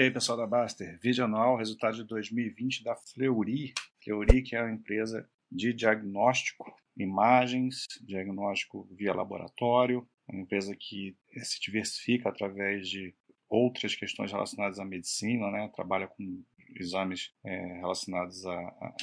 E aí, pessoal da Baster, vídeo anual, resultado de 2020 da Fleury. Fleury, que é uma empresa de diagnóstico, imagens, diagnóstico via laboratório, uma empresa que se diversifica através de outras questões relacionadas à medicina, né? trabalha com exames é, relacionados a, a,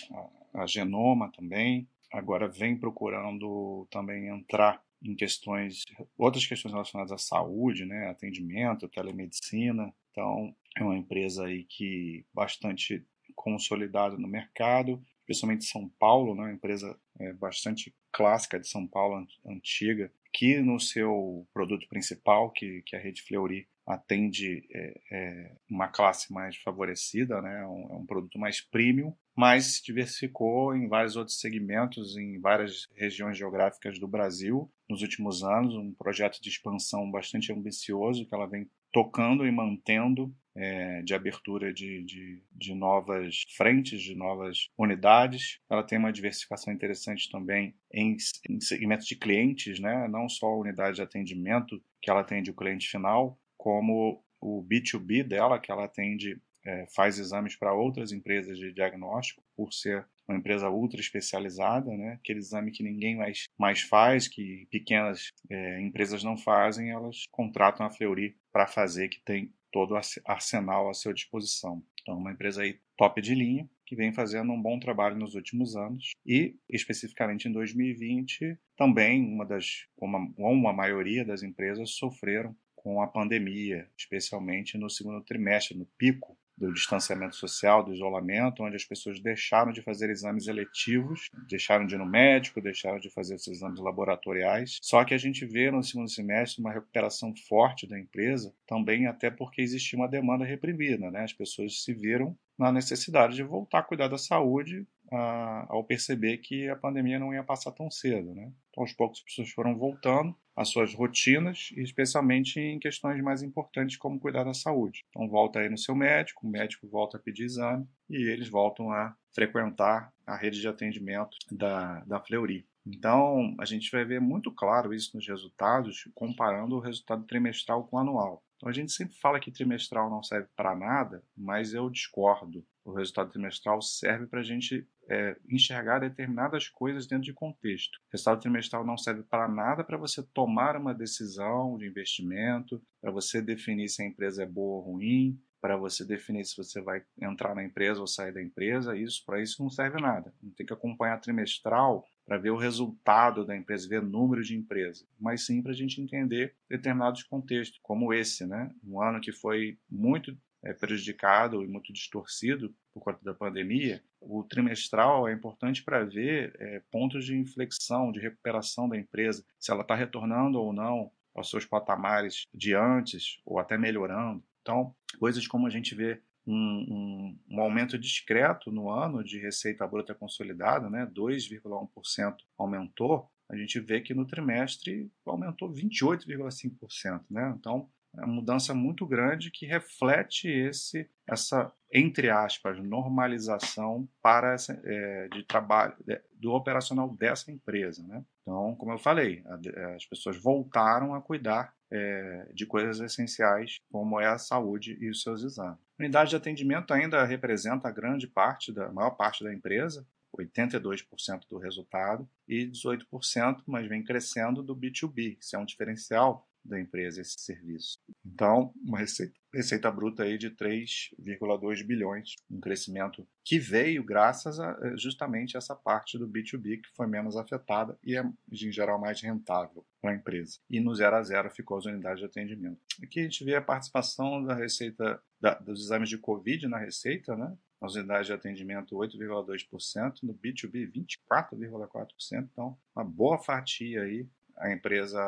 a, genoma também. Agora vem procurando também entrar em questões, outras questões relacionadas à saúde, né, atendimento, telemedicina. Então, é uma empresa aí que bastante consolidada no mercado, especialmente São Paulo, né, uma empresa é, bastante clássica de São Paulo, antiga, que no seu produto principal, que, que a rede Fleury atende é, é, uma classe mais favorecida, né? Um, é um produto mais premium, mas se diversificou em vários outros segmentos, em várias regiões geográficas do Brasil nos últimos anos, um projeto de expansão bastante ambicioso que ela vem tocando e mantendo é, de abertura de, de, de, novas frentes, de novas unidades. Ela tem uma diversificação interessante também em, em segmentos de clientes, né? não só a unidade de atendimento que ela atende o cliente final, como o B2B dela, que ela atende, é, faz exames para outras empresas de diagnóstico, por ser uma empresa ultra especializada, né? aquele exame que ninguém mais, mais faz, que pequenas é, empresas não fazem, elas contratam a Fleury para fazer, que tem todo o arsenal à sua disposição. Então, uma empresa aí top de linha, que vem fazendo um bom trabalho nos últimos anos e, especificamente em 2020, também uma das, uma, uma maioria das empresas sofreram com a pandemia, especialmente no segundo trimestre, no pico do distanciamento social, do isolamento, onde as pessoas deixaram de fazer exames eletivos, deixaram de ir no médico, deixaram de fazer esses exames laboratoriais. Só que a gente vê no segundo semestre uma recuperação forte da empresa, também até porque existia uma demanda reprimida, né? As pessoas se viram na necessidade de voltar a cuidar da saúde ao perceber que a pandemia não ia passar tão cedo. Né? Então, aos poucos, as pessoas foram voltando às suas rotinas, especialmente em questões mais importantes como cuidar da saúde. Então, volta aí no seu médico, o médico volta a pedir exame e eles voltam a frequentar a rede de atendimento da, da Fleury. Então, a gente vai ver muito claro isso nos resultados, comparando o resultado trimestral com o anual. Então, a gente sempre fala que trimestral não serve para nada, mas eu discordo. O resultado trimestral serve para a gente é, enxergar determinadas coisas dentro de contexto. O resultado trimestral não serve para nada para você tomar uma decisão de investimento, para você definir se a empresa é boa ou ruim, para você definir se você vai entrar na empresa ou sair da empresa. Isso para isso não serve nada. Não tem que acompanhar trimestral para ver o resultado da empresa, ver número de empresa, mas sim para a gente entender determinados contextos, como esse, né? Um ano que foi muito prejudicado e muito distorcido por conta da pandemia, o trimestral é importante para ver é, pontos de inflexão, de recuperação da empresa, se ela está retornando ou não aos seus patamares de antes ou até melhorando. Então, coisas como a gente vê um, um, um, aumento discreto no ano de receita bruta consolidada, né? 2,1% aumentou, a gente vê que no trimestre aumentou 28,5%. Né? Então, é uma mudança muito grande que reflete esse, essa, entre aspas, normalização para essa, é, de trabalho de, do operacional dessa empresa. Né? Então, como eu falei, a, as pessoas voltaram a cuidar é, de coisas essenciais, como é a saúde e os seus exames. A unidade de atendimento ainda representa a grande parte, da a maior parte da empresa, 82% do resultado, e 18%, mas vem crescendo, do B2B, que é um diferencial da empresa esse serviço. Então, uma receita, receita bruta aí de 3,2 bilhões, um crescimento que veio graças a eh, justamente essa parte do B2B que foi menos afetada e é, em geral, mais rentável para a empresa. E no zero a zero ficou as unidades de atendimento. Aqui a gente vê a participação da receita da, dos exames de Covid na receita, né? nas unidades de atendimento 8,2%, no B2B 24,4%, então uma boa fatia aí a empresa,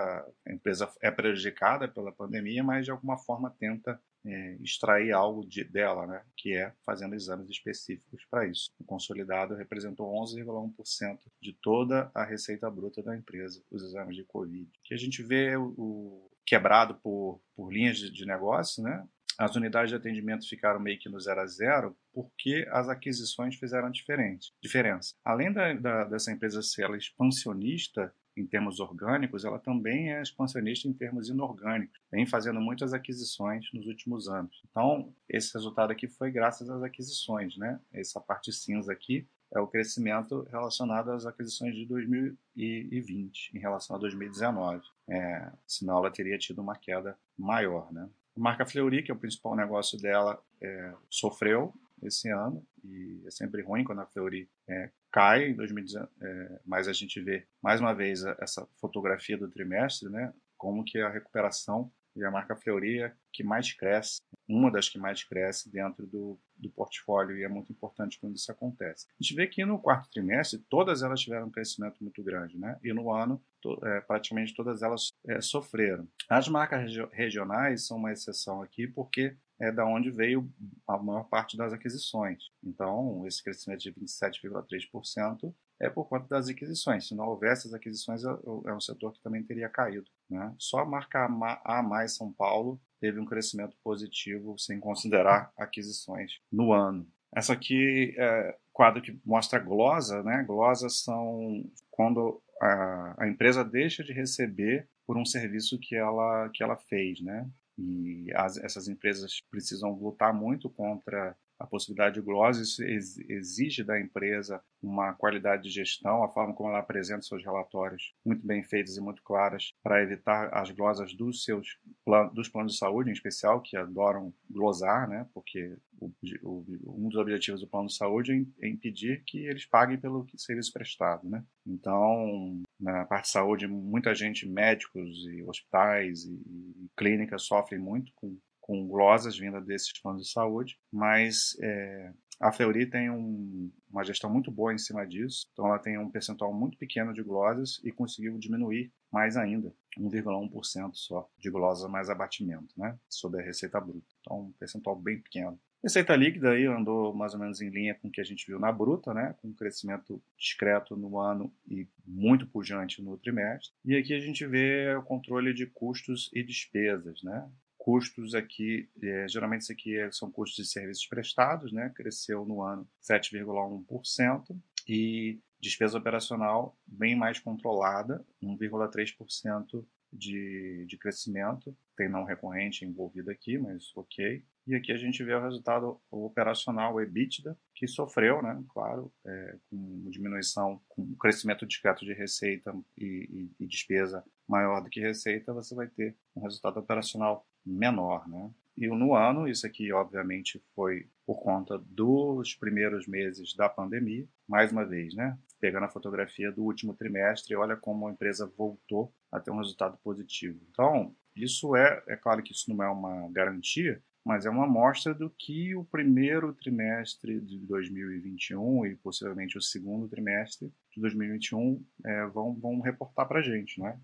a empresa é prejudicada pela pandemia, mas de alguma forma tenta é, extrair algo de, dela, né, que é fazendo exames específicos para isso. O consolidado representou 11,1% de toda a receita bruta da empresa, os exames de Covid. Que a gente vê o, o quebrado por, por linhas de, de negócio, né? As unidades de atendimento ficaram meio que no zero a zero porque as aquisições fizeram diferente, diferença. Além da, da, dessa empresa ser ela expansionista, em termos orgânicos, ela também é expansionista em termos inorgânicos. Vem fazendo muitas aquisições nos últimos anos. Então, esse resultado aqui foi graças às aquisições, né? Essa parte cinza aqui é o crescimento relacionado às aquisições de 2020 em relação a 2019. É, senão ela teria tido uma queda maior, né? A marca Fleury, que é o principal negócio dela, é, sofreu esse ano e é sempre ruim quando a Fleury é, cai em 2019, é, mas a gente vê mais uma vez essa fotografia do trimestre, né? Como que a recuperação e a marca Fleury é que mais cresce, uma das que mais cresce dentro do, do portfólio e é muito importante quando isso acontece. A gente vê que no quarto trimestre todas elas tiveram um crescimento muito grande, né? E no ano to, é, praticamente todas elas é, sofreram. As marcas regionais são uma exceção aqui porque é da onde veio a maior parte das aquisições. Então, esse crescimento de 27,3% é por conta das aquisições. Se não houvesse as aquisições, é, é um setor que também teria caído. Né? Só a marca A mais São Paulo teve um crescimento positivo sem considerar aquisições no ano. Essa aqui é quadro que mostra glosa, né? Glosas são quando a, a empresa deixa de receber por um serviço que ela que ela fez, né? E as, essas empresas precisam lutar muito contra a possibilidade de glose, isso exige da empresa uma qualidade de gestão, a forma como ela apresenta seus relatórios muito bem feitos e muito claras para evitar as glosas dos seus planos, dos planos de saúde, em especial, que adoram glosar, né? porque o, o, um dos objetivos do plano de saúde é, é impedir que eles paguem pelo serviço prestado. Né? Então, na parte de saúde, muita gente, médicos e hospitais e, clínicas sofrem muito com com glosas vindas desses planos de saúde, mas é, a Fleury tem um, uma gestão muito boa em cima disso, então ela tem um percentual muito pequeno de glosas e conseguiu diminuir mais ainda, 1,1% só de glosas mais abatimento, né, sobre a receita bruta. Então, um percentual bem pequeno. Receita líquida aí andou mais ou menos em linha com o que a gente viu na bruta, né? com um crescimento discreto no ano e muito pujante no trimestre. E aqui a gente vê o controle de custos e despesas. Né? custos aqui, é, geralmente isso aqui é, são custos de serviços prestados, né? cresceu no ano 7,1%, e despesa operacional bem mais controlada, 1,3% de, de crescimento, tem não recorrente envolvido aqui, mas ok. E aqui a gente vê o resultado operacional, o EBITDA, que sofreu, né, claro, é, com diminuição, com crescimento discreto de receita e, e, e despesa maior do que receita, você vai ter um resultado operacional menor, né? E no ano, isso aqui obviamente foi por conta dos primeiros meses da pandemia, mais uma vez, né? Pegando a fotografia do último trimestre, olha como a empresa voltou a ter um resultado positivo. Então, isso é, é claro que isso não é uma garantia, mas é uma amostra do que o primeiro trimestre de 2021 e possivelmente o segundo trimestre de 2021 é, vão, vão reportar para a gente, né?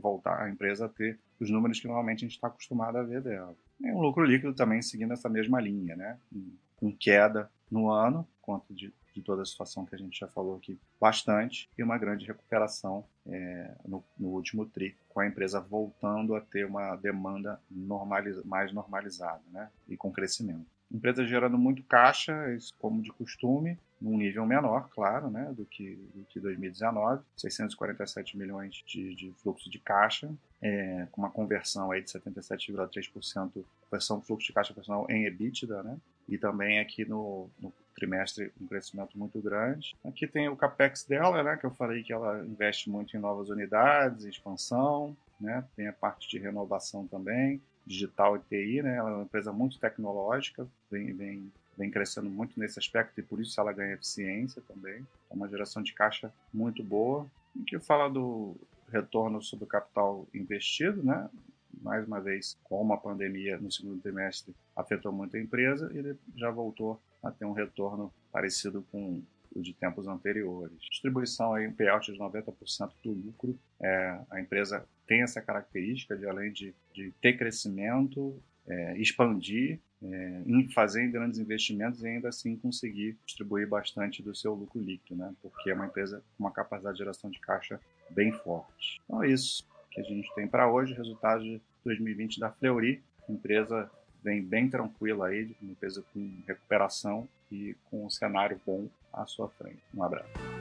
voltar a empresa a ter os números que normalmente a gente está acostumado a ver dela. E um lucro líquido também seguindo essa mesma linha, né? Com queda no ano, conta de, de toda a situação que a gente já falou aqui bastante, e uma grande recuperação é, no, no, último TRI, com a empresa voltando a ter uma demanda normaliza, mais normalizada né? e com crescimento. Empresa gerando muito caixa, como de costume, num nível menor, claro, né, do que, do que 2019, 647 milhões de, de fluxo de caixa, é, com uma conversão aí de 77,3% conversão fluxo de caixa operacional em EBITDA, né, e também aqui no, no, trimestre um crescimento muito grande. Aqui tem o capex dela, né, que eu falei que ela investe muito em novas unidades, expansão, né, tem a parte de renovação também, digital e TI, né, ela é uma empresa muito tecnológica, vem, vem vem crescendo muito nesse aspecto e por isso ela ganha eficiência também. É uma geração de caixa muito boa. E que fala do retorno sobre o capital investido, né? Mais uma vez, como a pandemia no segundo trimestre afetou muito a empresa, ele já voltou a ter um retorno parecido com o de tempos anteriores. Distribuição aí, um payout de 90% do lucro. É, a empresa tem essa característica de, além de, de ter crescimento, é, expandir, é, fazer grandes investimentos e ainda assim conseguir distribuir bastante do seu lucro líquido, né? Porque é uma empresa com uma capacidade de geração de caixa bem forte. Então é isso que a gente tem para hoje, resultados 2020 da Fleury, empresa vem bem tranquila aí, uma empresa com recuperação e com um cenário bom à sua frente. Um abraço.